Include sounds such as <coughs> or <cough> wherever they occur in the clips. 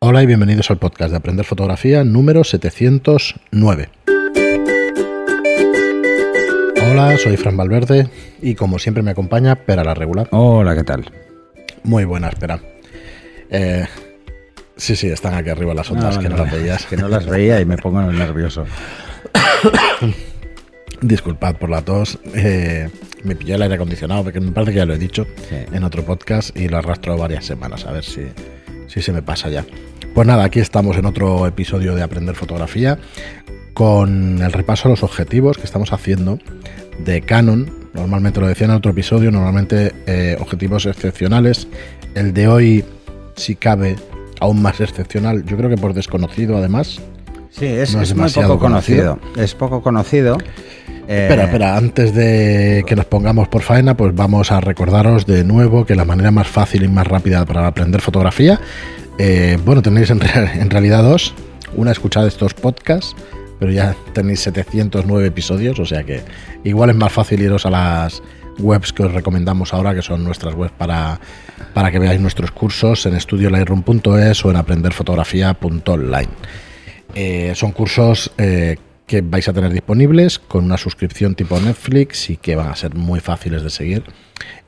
Hola y bienvenidos al podcast de Aprender Fotografía número 709. Hola, soy Fran Valverde y como siempre me acompaña Pera la Regular. Hola, ¿qué tal? Muy buena, espera. Eh, sí, sí, están aquí arriba las ondas, Ah, que no las veías. Que no las veía y me pongo nervioso. <coughs> Disculpad por la tos. eh, me pilló el aire acondicionado, porque me parece que ya lo he dicho Sí. en otro podcast y lo arrastro varias semanas, a ver si, si se me pasa ya. Pues nada, aquí estamos en otro episodio de Aprender Fotografía con el repaso a los objetivos que estamos haciendo de Canon. Normalmente lo decía en otro episodio, normalmente eh, objetivos excepcionales. El de hoy, si cabe, aún más excepcional. Yo creo que por desconocido además. Sí, es, No es es muy poco conocido. Es poco conocido. Eh, Espera, espera, antes de que nos pongamos por faena, pues vamos a recordaros de nuevo que la manera más fácil y más rápida para aprender fotografía, eh, bueno, tenéis en, re- en realidad dos. Una, escuchad estos podcasts, pero ya tenéis 709 episodios, o sea que igual es más fácil iros a las webs que os recomendamos ahora, que son nuestras webs para, para que veáis nuestros cursos en estudiolightroom.es o en aprenderfotografía.online. Eh, son cursos que vais a tener disponibles con una suscripción tipo Netflix y que van a ser muy fáciles de seguir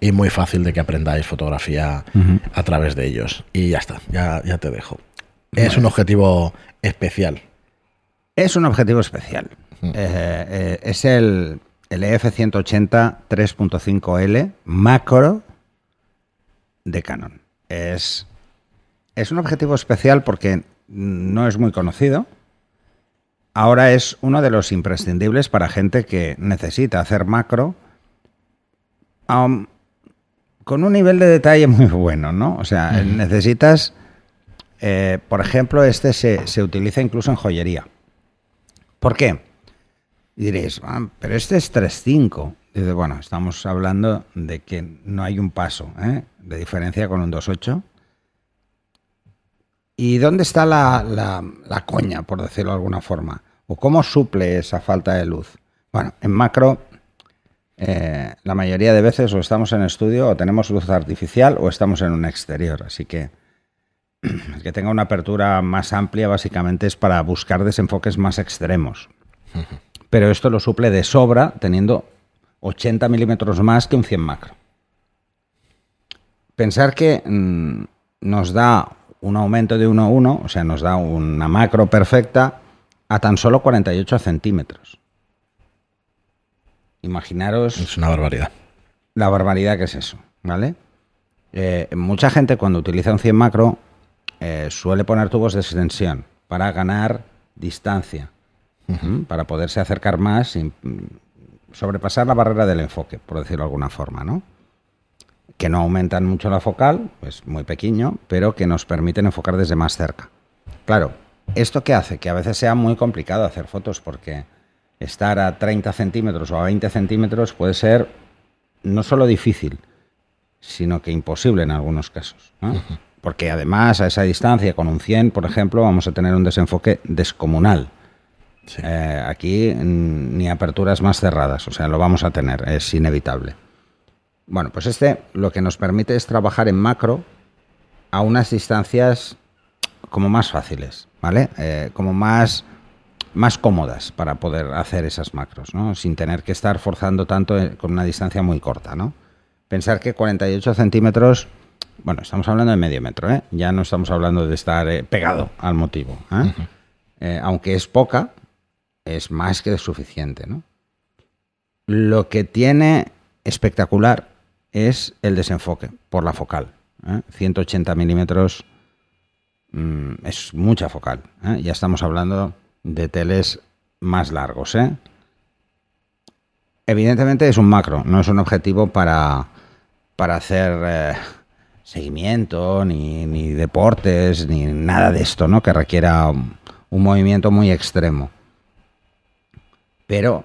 y muy fácil de que aprendáis fotografía a través de ellos. Y ya está, ya, ya te dejo. Es un objetivo especial. Es un objetivo especial. Mm. Eh, eh, es el, el E EF180 3.5L macro de Canon. Es, es un objetivo especial porque no es muy conocido. Ahora es uno de los imprescindibles para gente que necesita hacer macro aun- con un nivel de detalle <laughs> muy bueno, ¿no? O sea, necesitas, eh, por ejemplo, este se, se utiliza incluso en joyería. ¿Por qué? Y diréis, "Ah, pero este es 3.5. Dice, bueno, estamos hablando de que no hay un paso ¿eh? de diferencia con un 2.8. ¿Y dónde está la, la- la coña, por decirlo de alguna forma? ¿O cómo suple esa falta de luz? Bueno, en macro, eh, la mayoría de veces o estamos en estudio o tenemos luz artificial o estamos en un exterior. Así que <clears throat> el que tenga una apertura más amplia básicamente es para buscar desenfoques más extremos. <laughs> Pero esto lo suple de sobra teniendo 80 milímetros más que un 100 macro. Pensar que mm, nos da un aumento de 1 a 1, o sea, nos da una macro perfecta a tan solo 48 centímetros. Imaginaros Es una barbaridad. la barbaridad que es eso, ¿vale? Eh, mucha gente cuando utiliza un 100 macro eh, suele poner tubos de extensión para ganar distancia, para poderse acercar más sin mm, sobrepasar la barrera del enfoque, por decirlo de alguna forma, ¿no? Que no aumentan mucho la focal, pues muy pequeño, pero que nos permiten enfocar desde más cerca. Claro, ¿esto qué hace? Que a veces sea muy complicado hacer fotos porque estar a 30 centímetros o a 20 centímetros puede ser no solo difícil, sino que imposible en algunos casos. ¿no? <laughs> Porque además a esa distancia, con un 100, por ejemplo, vamos a tener un desenfoque descomunal. Sí. Eh, aquí mm, ni aperturas más cerradas, o sea, lo vamos a tener, es inevitable. Bueno, pues este lo que nos permite es trabajar en macro a unas distancias como más fáciles, ¿vale? Eh, como más, más cómodas para poder hacer esas macros, ¿no? Sin tener que estar forzando tanto eh, con una distancia muy corta, ¿no? Pensar que 48 centímetros, bueno, estamos hablando de medio metro, ¿eh? Ya no estamos hablando de estar eh, pegado al motivo, aunque es poca, es más que suficiente, ¿no? Lo que tiene espectacular es el desenfoque por la focal. ¿eh? 180 milímetros mm, es mucha focal. ¿eh? Ya estamos hablando de teles más largos. ¿eh? Evidentemente es un macro, no es un objetivo para, para hacer eh, seguimiento, ni, ni deportes, ni nada de esto, ¿no? Que requiera un movimiento muy extremo. Pero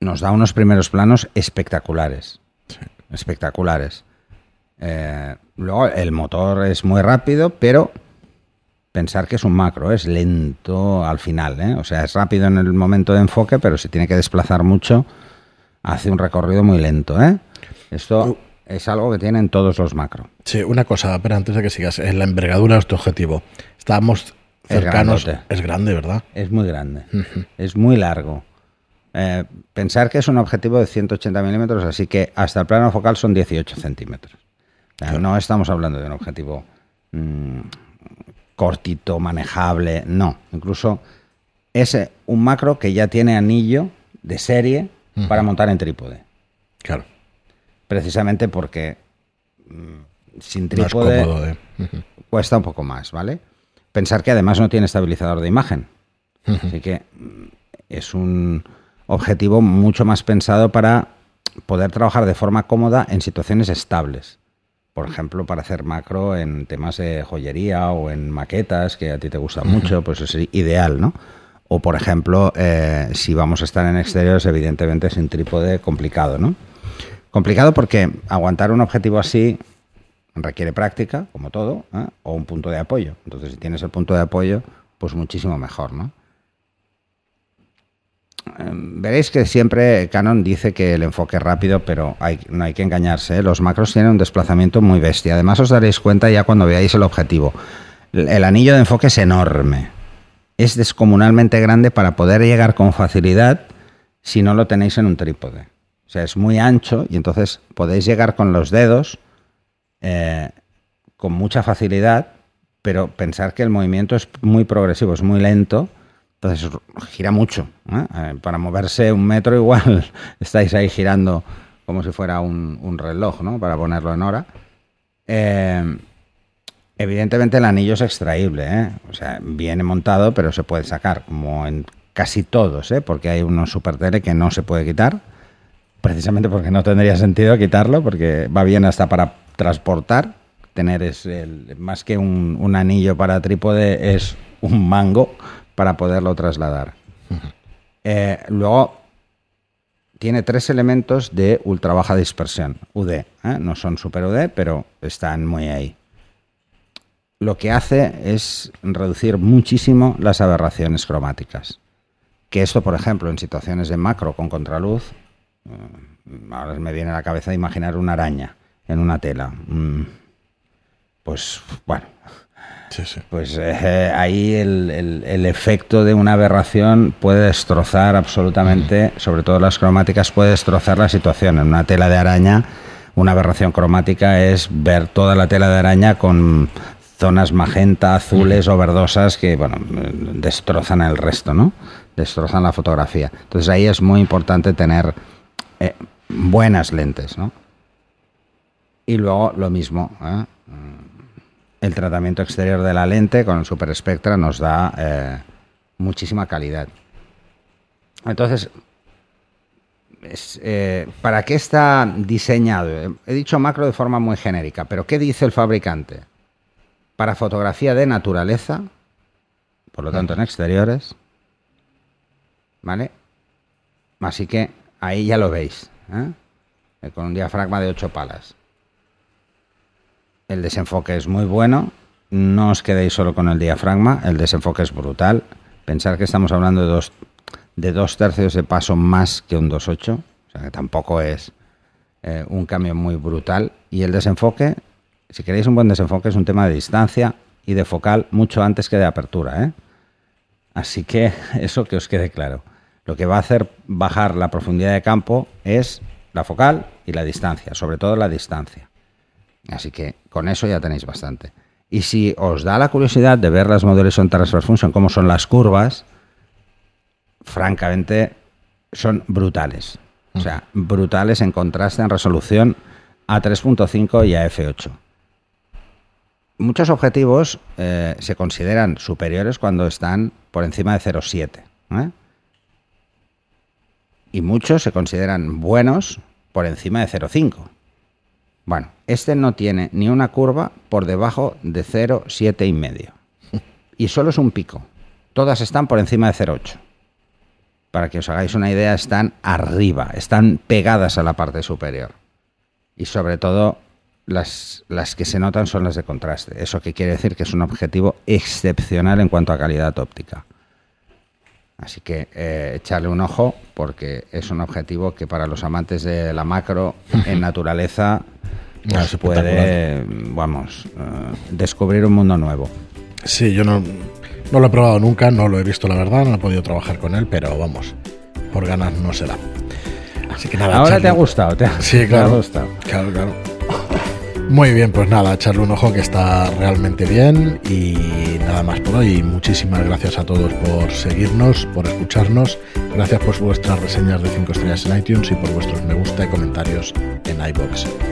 nos da unos primeros planos espectaculares. Espectaculares. Eh, luego el motor es muy rápido, pero pensar que es un macro, es lento al final, ¿eh? o sea, es rápido en el momento de enfoque, pero si tiene que desplazar mucho, hace un recorrido muy lento. ¿eh? Esto es algo que tienen todos los macro. Sí, una cosa, pero antes de que sigas, en la envergadura de este objetivo. estamos Es cercanos. Es grande, ¿verdad? Es muy grande. Es muy largo. Eh, pensar que es un objetivo de 180 milímetros, así que hasta el plano focal son 18 centímetros. No estamos hablando de un objetivo mm, cortito, manejable, no. Incluso es un macro que ya tiene anillo de serie para montar en trípode. Claro. Precisamente porque mm, sin No trípode cuesta un poco más, ¿vale? Pensar que además no tiene estabilizador de imagen. Así que mm, es un objetivo mucho más pensado para poder trabajar de forma cómoda en situaciones estables. Por ejemplo, para hacer macro en temas de joyería o en maquetas que a ti te gustan mucho, pues es ideal, ¿no? O por ejemplo, eh, si vamos a estar en exteriores, evidentemente sin trípode, complicado, ¿no? Complicado porque aguantar un objetivo así requiere práctica, como todo, ¿eh? o un punto de apoyo. Entonces, si tienes el punto de apoyo, pues muchísimo mejor, ¿no? Eh, Veréis que siempre Canon dice que el enfoque es rápido, pero no hay que engañarse. ¿eh? Los macros tienen un desplazamiento muy bestia. Además, os daréis cuenta ya cuando veáis el objetivo. El el anillo de enfoque es enorme. Es descomunalmente grande para poder llegar con facilidad si no lo tenéis en un trípode. O sea, es muy ancho y entonces podéis llegar con los dedos eh, con mucha facilidad, pero pensar que el movimiento es muy progresivo, es muy lento, entonces gira mucho. ¿eh? Eh, para moverse un metro igual <laughs> estáis ahí girando como si fuera un, un reloj, ¿no? Para ponerlo en hora. Eh, evidentemente el anillo es extraíble, ¿eh? o sea, viene montado, pero se puede sacar, como en casi todos, ¿eh? porque hay unos super tele que no se puede quitar, precisamente porque no tendría sentido quitarlo, porque va bien hasta para transportar. Tener es el- más que un, un anillo para trípode, es un mango para poderlo trasladar. Eh, luego tiene tres elementos de ultra baja dispersión, UD. ¿eh? No son super UD, pero están muy ahí. Lo que hace es reducir muchísimo las aberraciones cromáticas. Que esto, por ejemplo, en situaciones de macro con contraluz, eh, ahora me viene a la cabeza imaginar una araña en una tela. Mm, Pues bueno, Sí, sí. pues eh, ahí el, el- el efecto de una aberración puede destrozar absolutamente, sobre todo las cromáticas, puede destrozar la situación. En una tela de araña, una aberración cromática es ver toda la tela de araña con zonas magenta, azules o verdosas que, bueno, destrozan el resto, ¿no? Destrozan la fotografía. Entonces ahí es muy importante tener eh, buenas lentes, ¿no? Y luego lo mismo, ¿eh? El tratamiento exterior de la lente con el Super Spectra nos da eh, muchísima calidad. Entonces, es, eh, ¿para qué está diseñado? He dicho macro de forma muy genérica, pero ¿qué dice el fabricante? Para fotografía de naturaleza, por lo tanto en exteriores, ¿vale? Así que ahí ya lo veis. Eh, con un diafragma de 8 palas. El desenfoque es muy bueno. No os quedéis solo con el diafragma. El desenfoque es brutal. Pensar que estamos hablando de dos, de dos tercios de paso más que un 2.8. O sea que tampoco es eh, un cambio muy brutal. Y el desenfoque, si queréis un buen desenfoque, es un tema de distancia y de focal mucho antes que de apertura. ¿eh? Así que <laughs> eso que os quede claro. Lo que va a hacer bajar la profundidad de campo es la focal y la distancia, sobre todo la distancia. Así que con eso ya tenéis bastante. Y si os da la curiosidad de ver las Modulation Transfer Function, cómo son las curvas, francamente son brutales. O sea, brutales en contraste en resolución a 3.5 y a f8. Muchos objetivos eh, se consideran superiores cuando están por encima de 0.7. ¿eh? Y muchos se consideran buenos por encima de 0.5. Bueno, este no tiene ni una curva por debajo de 0,7 y medio. Y solo es un pico. Todas están por encima de 0,8. Para que os hagáis una idea, están arriba, están pegadas a la parte superior. Y sobre todo, las, las que se notan son las de contraste. Eso que quiere decir que es un objetivo excepcional en cuanto a calidad óptica. Así que eh, echarle un ojo porque es un objetivo que para los amantes de la macro en <laughs> naturaleza Ah, es puede, vamos, eh, descubrir un mundo nuevo. Sí, yo no, no lo he probado nunca, no lo he visto la verdad, no he podido trabajar con él, pero vamos, por ganas no se da. Así que nada. Ahora te ha gustado, te ha, Sí, te ha claro. gustado. Claro, claro. Muy bien, pues nada, echarle un ojo que está realmente bien y nada más por hoy. Muchísimas gracias a todos por seguirnos, por escucharnos. Gracias por vuestras reseñas de 5 estrellas en iTunes y por vuestros me gusta y comentarios en iBox.